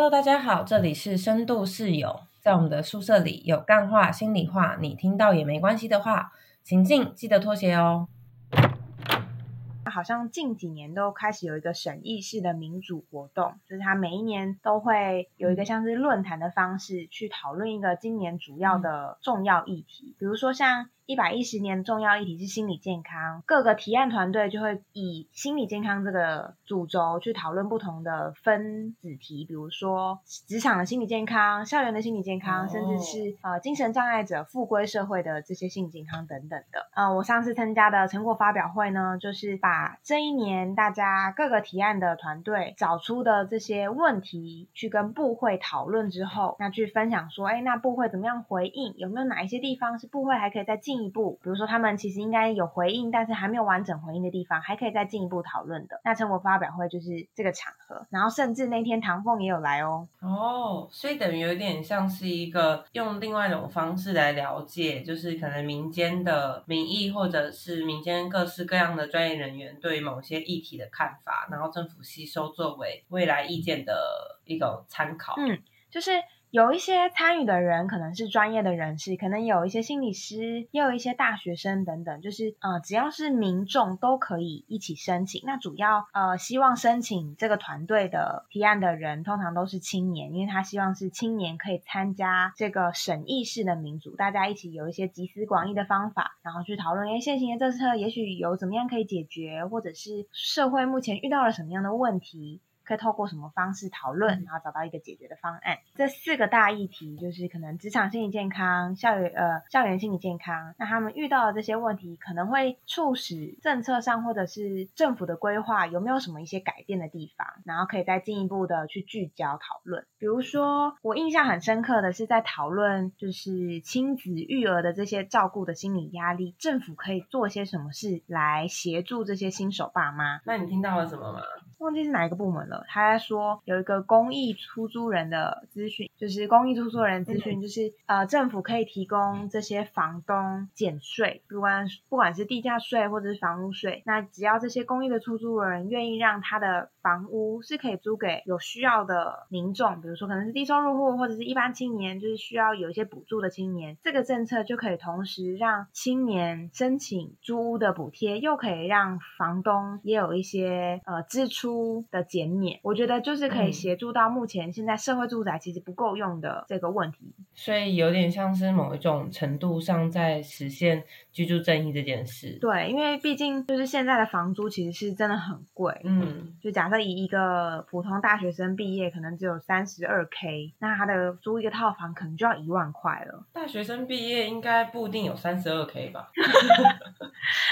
Hello，大家好，这里是深度室友，在我们的宿舍里有干话、心里话，你听到也没关系的话，请进，记得脱鞋哦。好像近几年都开始有一个审议式的民主活动，就是它每一年都会有一个像是论坛的方式去讨论一个今年主要的重要议题，比如说像。一百一十年重要议题是心理健康，各个提案团队就会以心理健康这个主轴去讨论不同的分子题，比如说职场的心理健康、校园的心理健康，甚至是呃精神障碍者复归社会的这些心理健康等等的。呃，我上次参加的成果发表会呢，就是把这一年大家各个提案的团队找出的这些问题去跟部会讨论之后，那去分享说，哎，那部会怎么样回应？有没有哪一些地方是部会还可以再进？进一步，比如说他们其实应该有回应，但是还没有完整回应的地方，还可以再进一步讨论的。那成果发表会就是这个场合，然后甚至那天唐凤也有来哦。哦，所以等于有点像是一个用另外一种方式来了解，就是可能民间的民意，或者是民间各式各样的专业人员对某些议题的看法，然后政府吸收作为未来意见的一种参考。嗯，就是。有一些参与的人可能是专业的人士，可能有一些心理师，也有一些大学生等等，就是呃，只要是民众都可以一起申请。那主要呃，希望申请这个团队的提案的人，通常都是青年，因为他希望是青年可以参加这个审议式的民主，大家一起有一些集思广益的方法，然后去讨论，哎，现行的政策也许有怎么样可以解决，或者是社会目前遇到了什么样的问题。可以透过什么方式讨论，然后找到一个解决的方案。这四个大议题就是可能职场心理健康、校园呃校园心理健康。那他们遇到的这些问题，可能会促使政策上或者是政府的规划有没有什么一些改变的地方，然后可以再进一步的去聚焦讨论。比如说，我印象很深刻的是在讨论就是亲子育儿的这些照顾的心理压力，政府可以做些什么事来协助这些新手爸妈。那你听到了什么吗？忘记是哪一个部门了。他在说有一个公益出租人的资讯，就是公益出租人资讯，就是呃政府可以提供这些房东减税，不管不管是地价税或者是房屋税，那只要这些公益的出租人愿意让他的房屋是可以租给有需要的民众，比如说可能是低收入户或者是一般青年，就是需要有一些补助的青年，这个政策就可以同时让青年申请租屋的补贴，又可以让房东也有一些呃支出。的减免，我觉得就是可以协助到目前现在社会住宅其实不够用的这个问题，所以有点像是某一种程度上在实现居住正义这件事。对，因为毕竟就是现在的房租其实是真的很贵，嗯，就假设以一个普通大学生毕业，可能只有三十二 k，那他的租一个套房可能就要一万块了。大学生毕业应该不一定有三十二 k 吧？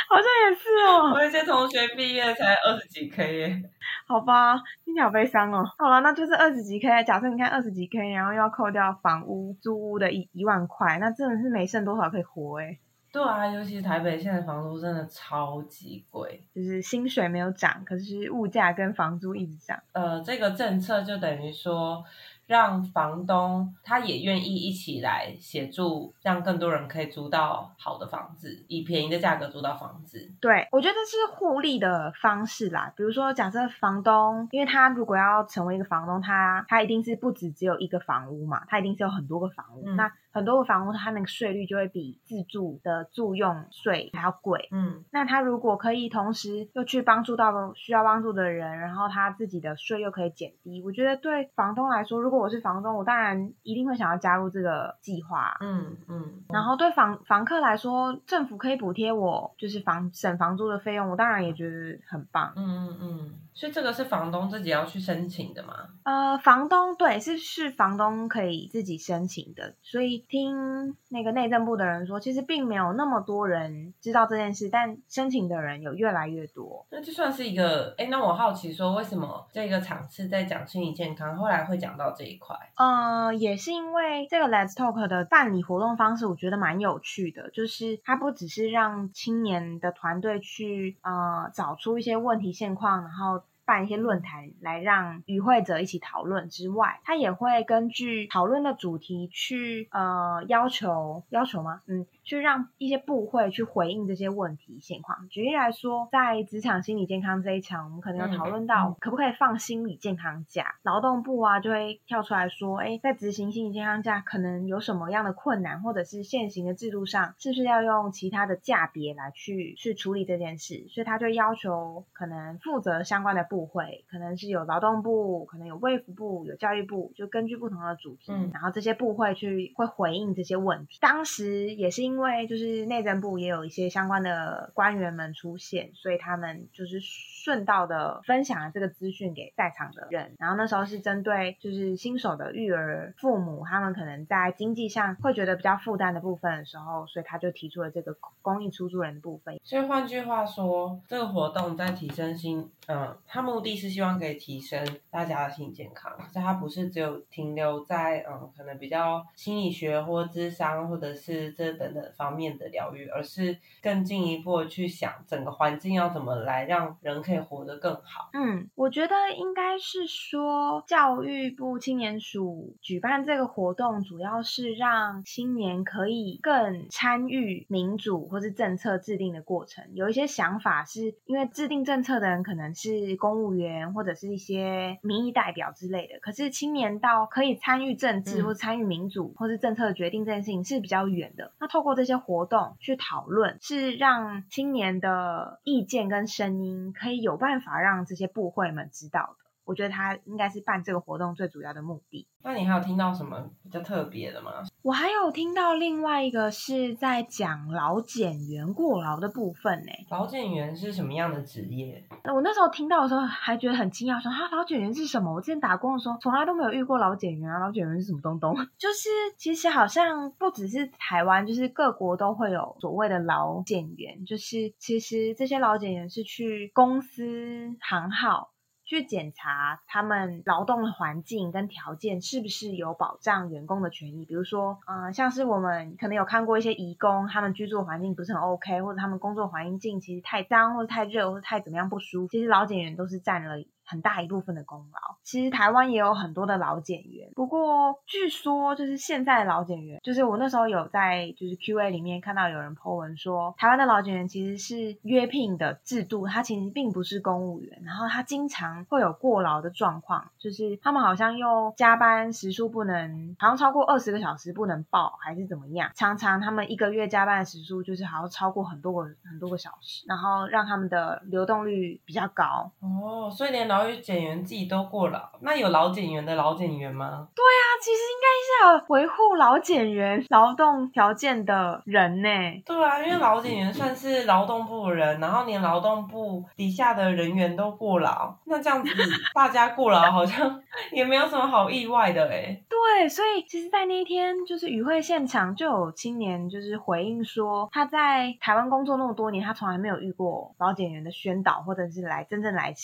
好像也是哦，我有些同学毕业才二十几 k 耶。好吧，听起来好悲伤哦。好了，那就是二十几 K。假设你看二十几 K，然后又要扣掉房屋租屋的一一万块，那真的是没剩多少可以活哎。对啊，尤其是台北现在房租真的超级贵，就是薪水没有涨，可是物价跟房租一直涨。呃，这个政策就等于说。让房东他也愿意一起来协助，让更多人可以租到好的房子，以便宜的价格租到房子。对，我觉得是互利的方式啦。比如说，假设房东，因为他如果要成为一个房东，他他一定是不止只有一个房屋嘛，他一定是有很多个房屋。那很多的房屋，它那个税率就会比自住的住用税还要贵。嗯，那他如果可以同时又去帮助到需要帮助的人，然后他自己的税又可以减低，我觉得对房东来说，如果我是房东，我当然一定会想要加入这个计划。嗯嗯。然后对房房客来说，政府可以补贴我就是房省房租的费用，我当然也觉得很棒。嗯嗯嗯。所以这个是房东自己要去申请的吗？呃，房东对，是是房东可以自己申请的。所以听那个内政部的人说，其实并没有那么多人知道这件事，但申请的人有越来越多。那就算是一个，哎，那我好奇说，为什么这个场次在讲心理健康，后来会讲到这一块？呃，也是因为这个 Let's Talk 的办理活动方式，我觉得蛮有趣的，就是它不只是让青年的团队去呃找出一些问题现况，然后。办一些论坛来让与会者一起讨论之外，他也会根据讨论的主题去呃要求要求吗？嗯，去让一些部会去回应这些问题现况。举例来说，在职场心理健康这一场，我们可能有讨论到可不可以放心理健康假，劳动部啊就会跳出来说，哎，在执行心理健康假可能有什么样的困难，或者是现行的制度上是不是要用其他的价别来去去处理这件事，所以他就要求可能负责相关的部会，可能是有劳动部，可能有卫福部，有教育部，就根据不同的主题，然后这些部会去会回应这些问题。当时也是因因为就是内政部也有一些相关的官员们出现，所以他们就是顺道的分享了这个资讯给在场的人。然后那时候是针对就是新手的育儿父母，他们可能在经济上会觉得比较负担的部分的时候，所以他就提出了这个公益出租人的部分。所以换句话说，这个活动在提升心，嗯，他目的是希望可以提升大家的心理健康，可是他不是只有停留在嗯，可能比较心理学或智商或者是这等等方面的疗愈，而是更进一步去想整个环境要怎么来让人可以活得更好。嗯，我觉得应该是说教育部青年署举办这个活动，主要是让青年可以更参与民主或是政策制定的过程。有一些想法是因为制定政策的人可能是公务员或者是一些民意代表之类的，可是青年到可以参与政治或参与民主或是政策决定这件事情是比较远的。那透过这些活动去讨论，是让青年的意见跟声音可以有办法让这些部会们知道的。我觉得他应该是办这个活动最主要的目的。那你还有听到什么比较特别的吗？我还有听到另外一个是在讲老检员过劳的部分呢。劳检员是什么样的职业？我那时候听到的时候还觉得很惊讶，说哈劳检员是什么？我之前打工的时候从来都没有遇过老检员啊，老检员是什么东东？就是其实好像不只是台湾，就是各国都会有所谓的老检员，就是其实这些老检员是去公司行号。去检查他们劳动的环境跟条件是不是有保障员工的权益，比如说，嗯，像是我们可能有看过一些移工，他们居住环境不是很 OK，或者他们工作环境其实太脏，或者太热，或者太怎么样不舒服，其实老检员都是占了。很大一部分的功劳，其实台湾也有很多的老检员，不过据说就是现在的老检员，就是我那时候有在就是 Q&A 里面看到有人 po 文说，台湾的老检员其实是约聘的制度，他其实并不是公务员，然后他经常会有过劳的状况，就是他们好像又加班时数不能，好像超过二十个小时不能报，还是怎么样，常常他们一个月加班的时数就是好像超过很多个很多个小时，然后让他们的流动率比较高。哦，所以连老劳育检员自己都过劳，那有老检员的老检员吗？对啊，其实应该是要维护老检员劳动条件的人呢。对啊，因为老检员算是劳动部的人，然后连劳动部底下的人员都过劳，那这样子大家过劳好像也没有什么好意外的哎。对，所以其实，在那一天就是与会现场就有青年就是回应说，他在台湾工作那么多年，他从来没有遇过老检员的宣导，或者是来真正来。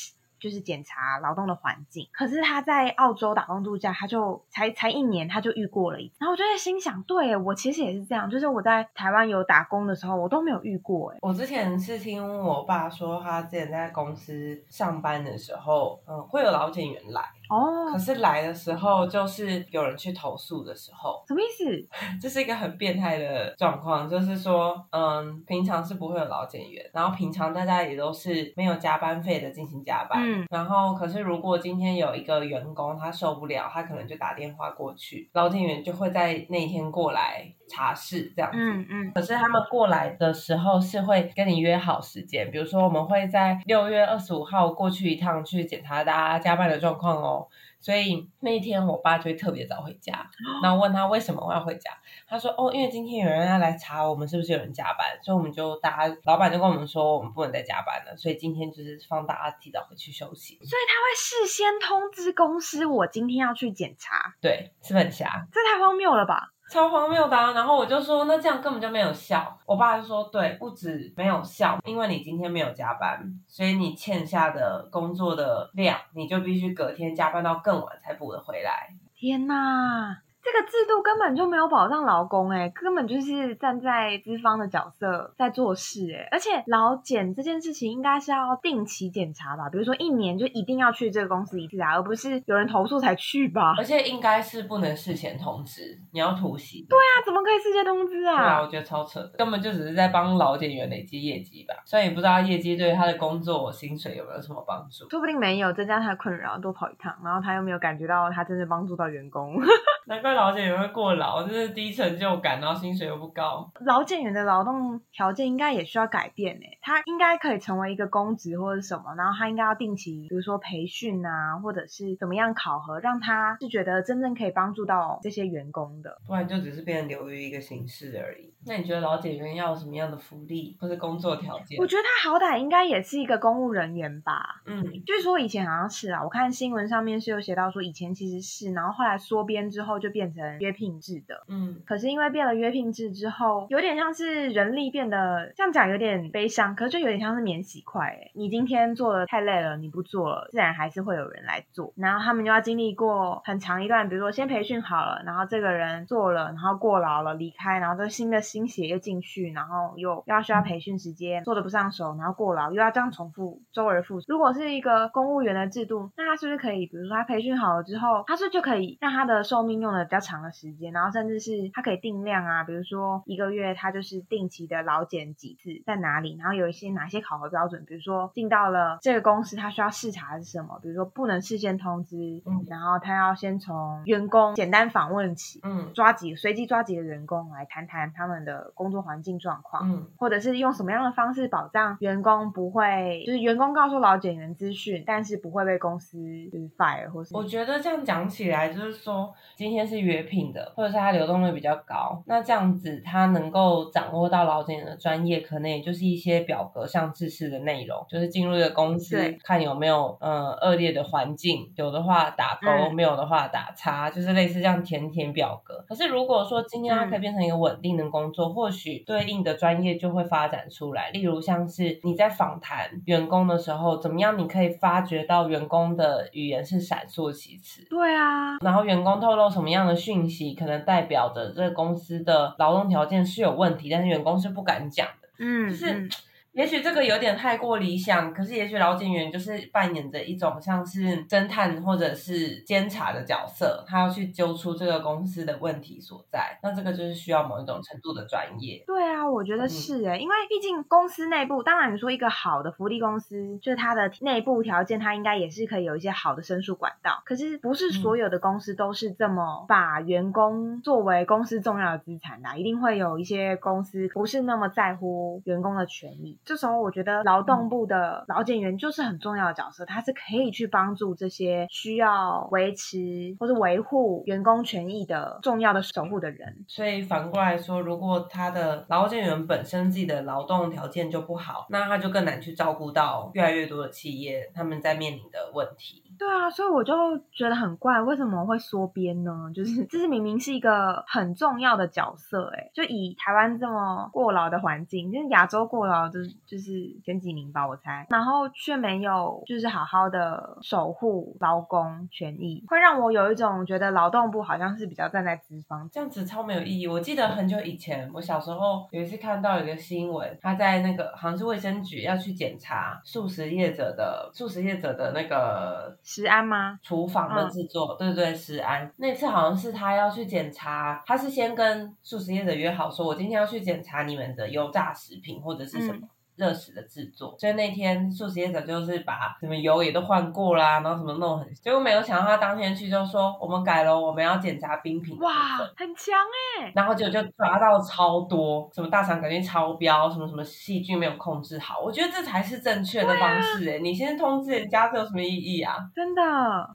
就是检查劳动的环境，可是他在澳洲打工度假，他就才才一年，他就遇过了一次。然后我就在心想，对我其实也是这样，就是我在台湾有打工的时候，我都没有遇过。哎，我之前是听我爸说，他之前在公司上班的时候，嗯，会有老检员来。哦，可是来的时候就是有人去投诉的时候，什么意思？这是一个很变态的状况，就是说，嗯，平常是不会有老检员，然后平常大家也都是没有加班费的进行加班，嗯，然后可是如果今天有一个员工他受不了，他可能就打电话过去，老检员就会在那天过来查室这样子，嗯嗯，可是他们过来的时候是会跟你约好时间，比如说我们会在六月二十五号过去一趟去检查大家加班的状况哦。所以那一天，我爸就会特别早回家，然后问他为什么我要回家，他说：“哦，因为今天有人要来查我们是不是有人加班，所以我们就大家老板就跟我们说，我们不能再加班了，所以今天就是放大家提早回去休息。”所以他会事先通知公司，我今天要去检查。对，是很瞎，这太荒谬了吧！超荒谬的，然后我就说，那这样根本就没有效。我爸就说，对，不止没有效，因为你今天没有加班，所以你欠下的工作的量，你就必须隔天加班到更晚才补得回来。天呐！这个制度根本就没有保障劳工，哎，根本就是站在资方的角色在做事，哎，而且劳检这件事情应该是要定期检查吧？比如说一年就一定要去这个公司一次啊，而不是有人投诉才去吧？而且应该是不能事前通知，你要突袭。对啊，怎么可以事先通知啊？对啊，我觉得超扯的，根本就只是在帮劳检员累积业绩吧。虽然也不知道业绩对他的工作薪水有没有什么帮助，说不定没有增加他的困扰，多跑一趟，然后他又没有感觉到他真的帮助到员工。难怪劳检员会过劳，就是低成就感，然后薪水又不高。劳检员的劳动条件应该也需要改变诶，他应该可以成为一个公职或者什么，然后他应该要定期，比如说培训啊，或者是怎么样考核，让他是觉得真正可以帮助到这些员工的，不然就只是变成流于一个形式而已。那你觉得老检员要什么样的福利或者工作条件？我觉得他好歹应该也是一个公务人员吧。嗯，据说以前好像是啊，我看新闻上面是有写到说以前其实是，然后后来缩编之后就变成约聘制的。嗯，可是因为变了约聘制之后，有点像是人力变得这样讲有点悲伤，可是就有点像是免洗筷。哎，你今天做的太累了，你不做了，自然还是会有人来做。然后他们就要经历过很长一段，比如说先培训好了，然后这个人做了，然后过劳了离开，然后这新的。新血又进去，然后又又要需要培训时间，做的不上手，然后过劳，又要这样重复，周而复始。如果是一个公务员的制度，那他是不是可以，比如说他培训好了之后，他是就可以让他的寿命用的比较长的时间，然后甚至是他可以定量啊，比如说一个月他就是定期的劳检几次，在哪里，然后有一些哪些考核标准，比如说进到了这个公司，他需要视察是什么，比如说不能事先通知，嗯，然后他要先从员工简单访问起，嗯，抓几随机抓几个员工来谈谈他们。的工作环境状况，嗯，或者是用什么样的方式保障员工不会，就是员工告诉老检员资讯，但是不会被公司就是 fire 或是。我觉得这样讲起来，就是说今天是约聘的，或者是他流动率比较高，那这样子他能够掌握到老检员的专业，可能也就是一些表格上知识的内容，就是进入一个公司看有没有呃恶劣的环境，有的话打勾，没有的话打叉，就是类似这样填填表格。可是如果说今天他可以变成一个稳定的工作，或许对应的专业就会发展出来。例如，像是你在访谈员工的时候，怎么样？你可以发觉到员工的语言是闪烁其词。对啊。然后，员工透露什么样的讯息，可能代表着这个公司的劳动条件是有问题，但是员工是不敢讲的。嗯，就是。也许这个有点太过理想，可是也许老警员就是扮演着一种像是侦探或者是监察的角色，他要去揪出这个公司的问题所在。那这个就是需要某一种程度的专业。对啊，我觉得是诶，因为毕竟公司内部，当然你说一个好的福利公司，就是它的内部条件，它应该也是可以有一些好的申诉管道。可是不是所有的公司都是这么把员工作为公司重要的资产的，一定会有一些公司不是那么在乎员工的权益。这时候，我觉得劳动部的劳检员就是很重要的角色，他是可以去帮助这些需要维持或者维护员工权益的重要的守护的人。所以反过来说，如果他的劳检员本身自己的劳动条件就不好，那他就更难去照顾到越来越多的企业他们在面临的问题。对啊，所以我就觉得很怪，为什么会缩编呢？就是 这是明明是一个很重要的角色，哎，就以台湾这么过劳的环境，就是亚洲过劳就是就是前几名吧，我猜，然后却没有就是好好的守护劳工权益，会让我有一种觉得劳动部好像是比较站在资方，这样子超没有意义。我记得很久以前，我小时候有一次看到一个新闻，他在那个好像是卫生局要去检查素食业者的素食业者的那个。食安吗？厨房的制作，对对对，食安。那次好像是他要去检查，他是先跟素食业者约好，说我今天要去检查你们的油炸食品或者是什么。热食的制作，所以那天素食业者就是把什么油也都换过啦，然后什么弄很，结果没有想到他当天去就说我们改了，我们要检查冰品。哇，很强哎！然后结果就抓到超多，什么大肠杆菌超标，什么什么细菌没有控制好，我觉得这才是正确的方式哎！你先通知人家，这有什么意义啊？真的，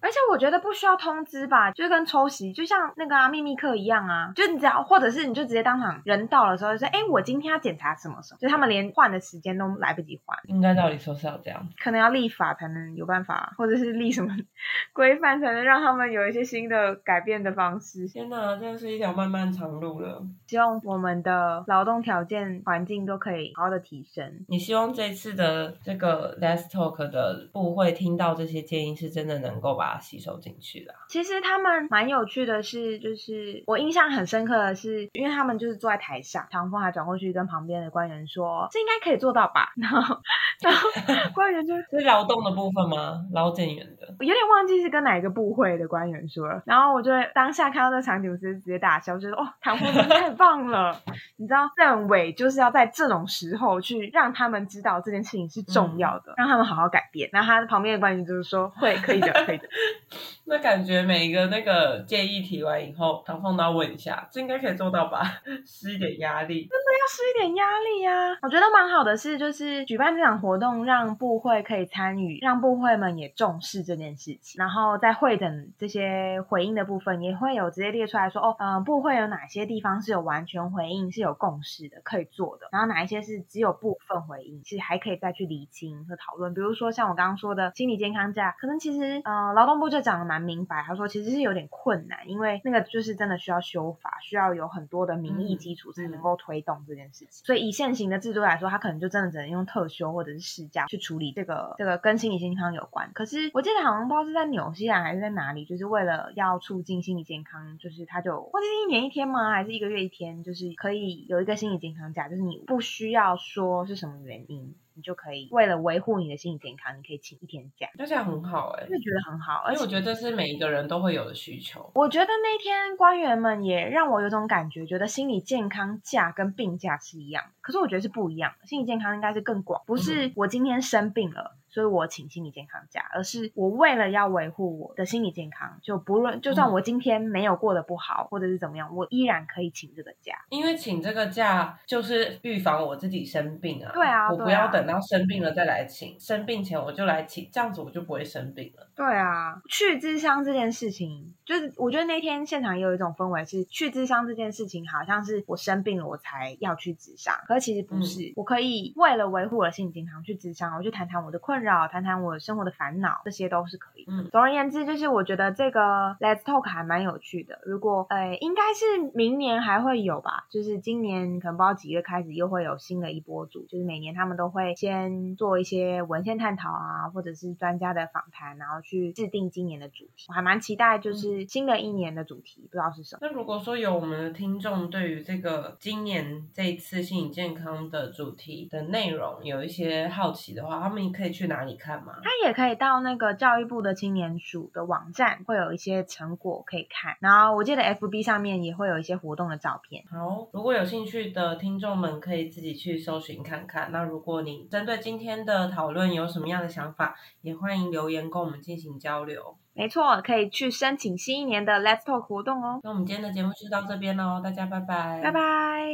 而且我觉得不需要通知吧，就跟抽席，就像那个啊秘密课一样啊，就你只要或者是你就直接当场人到了时候就说，哎，我今天要检查什么什么，就他们连换的时间。间都来不及还。应该道理说是要这样，可能要立法才能有办法，或者是立什么 规范才能让他们有一些新的改变的方式。天哪，真的是一条漫漫长路了。希望我们的劳动条件环境都可以好好的提升。你希望这次的这个 Let's Talk 的部会听到这些建议，是真的能够把它吸收进去的。其实他们蛮有趣的是，就是我印象很深刻的是，因为他们就是坐在台上，唐风还转过去跟旁边的官员说：“这应该可以做到吧？” 然后，然后 官员就这是劳动的部分吗？劳检员的，我有点忘记是跟哪一个部会的官员说了。然后我就当下看到这场景，我直接直接大笑，就说：“哦，唐凤真的太棒了！你知道，政委就是要在这种时候去让他们知道这件事情是重要的，让他们好好改变。”然后他旁边的官员就是说：“会，可以的，可以的。”那感觉每一个那个建议提完以后，唐凤都要问一下，这应该可以做到吧？施一点压力，真的要施一点压力呀！我觉得蛮好的是，就是举办这场活动，让部会可以参与，让部会们也重视这件事情。然后在会等这些回应的部分，也会有直接列出来说，哦，嗯，部会有哪些地方是有完全回应、是有共识的，可以做的，然后哪一些是只有部分回应，其实还可以再去厘清和讨论。比如说像我刚刚说的心理健康假，可能其实，呃，劳动部就讲的蛮明白，他说其实是有点困难，因为那个就是真的需要修法，需要有很多的民意基础才能够推动这件事情。所以以现行的制度来说，他可能就真真的只能用特休或者是事假去处理这个这个跟心理健康有关。可是我记得好像不知道是在纽西兰还是在哪里，就是为了要促进心理健康，就是他就或者是一年一天吗？还是一个月一天？就是可以有一个心理健康假，就是你不需要说是什么原因。你就可以为了维护你的心理健康，你可以请一天假，那这样很好哎，就觉得很好，而且我觉得这是每一个人都会有的需求。我觉得那天官员们也让我有种感觉，觉得心理健康假跟病假是一样的，可是我觉得是不一样的。心理健康应该是更广，不是我今天生病了。所以我请心理健康假，而是我为了要维护我的心理健康，就不论就算我今天没有过得不好，或者是怎么样，我依然可以请这个假。因为请这个假就是预防我自己生病啊。对啊，我不要等到生病了再来请，生病前我就来请，这样子我就不会生病了。对啊，去智商这件事情，就是我觉得那天现场也有一种氛围，是去智商这件事情好像是我生病了我才要去智商，可是其实不是，我可以为了维护我的心理健康去智商，我去谈谈我的困扰，谈谈我生活的烦恼，这些都是可以。嗯，总而言之，就是我觉得这个 Let's Talk 还蛮有趣的。如果呃，应该是明年还会有吧，就是今年可能不知道几月开始又会有新的一波组，就是每年他们都会先做一些文献探讨啊，或者是专家的访谈，然后去制定今年的主题。我还蛮期待，就是新的一年的主题，不知道是什么。那如果说有我们的听众对于这个今年这一次心理健康的主题的内容有一些好奇的话，他们可以去哪里看吗？他也可以到那个教育部的青年署的网站，会有一些成果可以看。然后我记得 FB 上面也会有一些活动的照片。好，如果有兴趣的听众们可以自己去搜寻看看。那如果你针对今天的讨论有什么样的想法，也欢迎留言跟我们进行交流。没错，可以去申请新一年的 Let's Talk 活动哦。那我们今天的节目就到这边喽，大家拜拜，拜拜。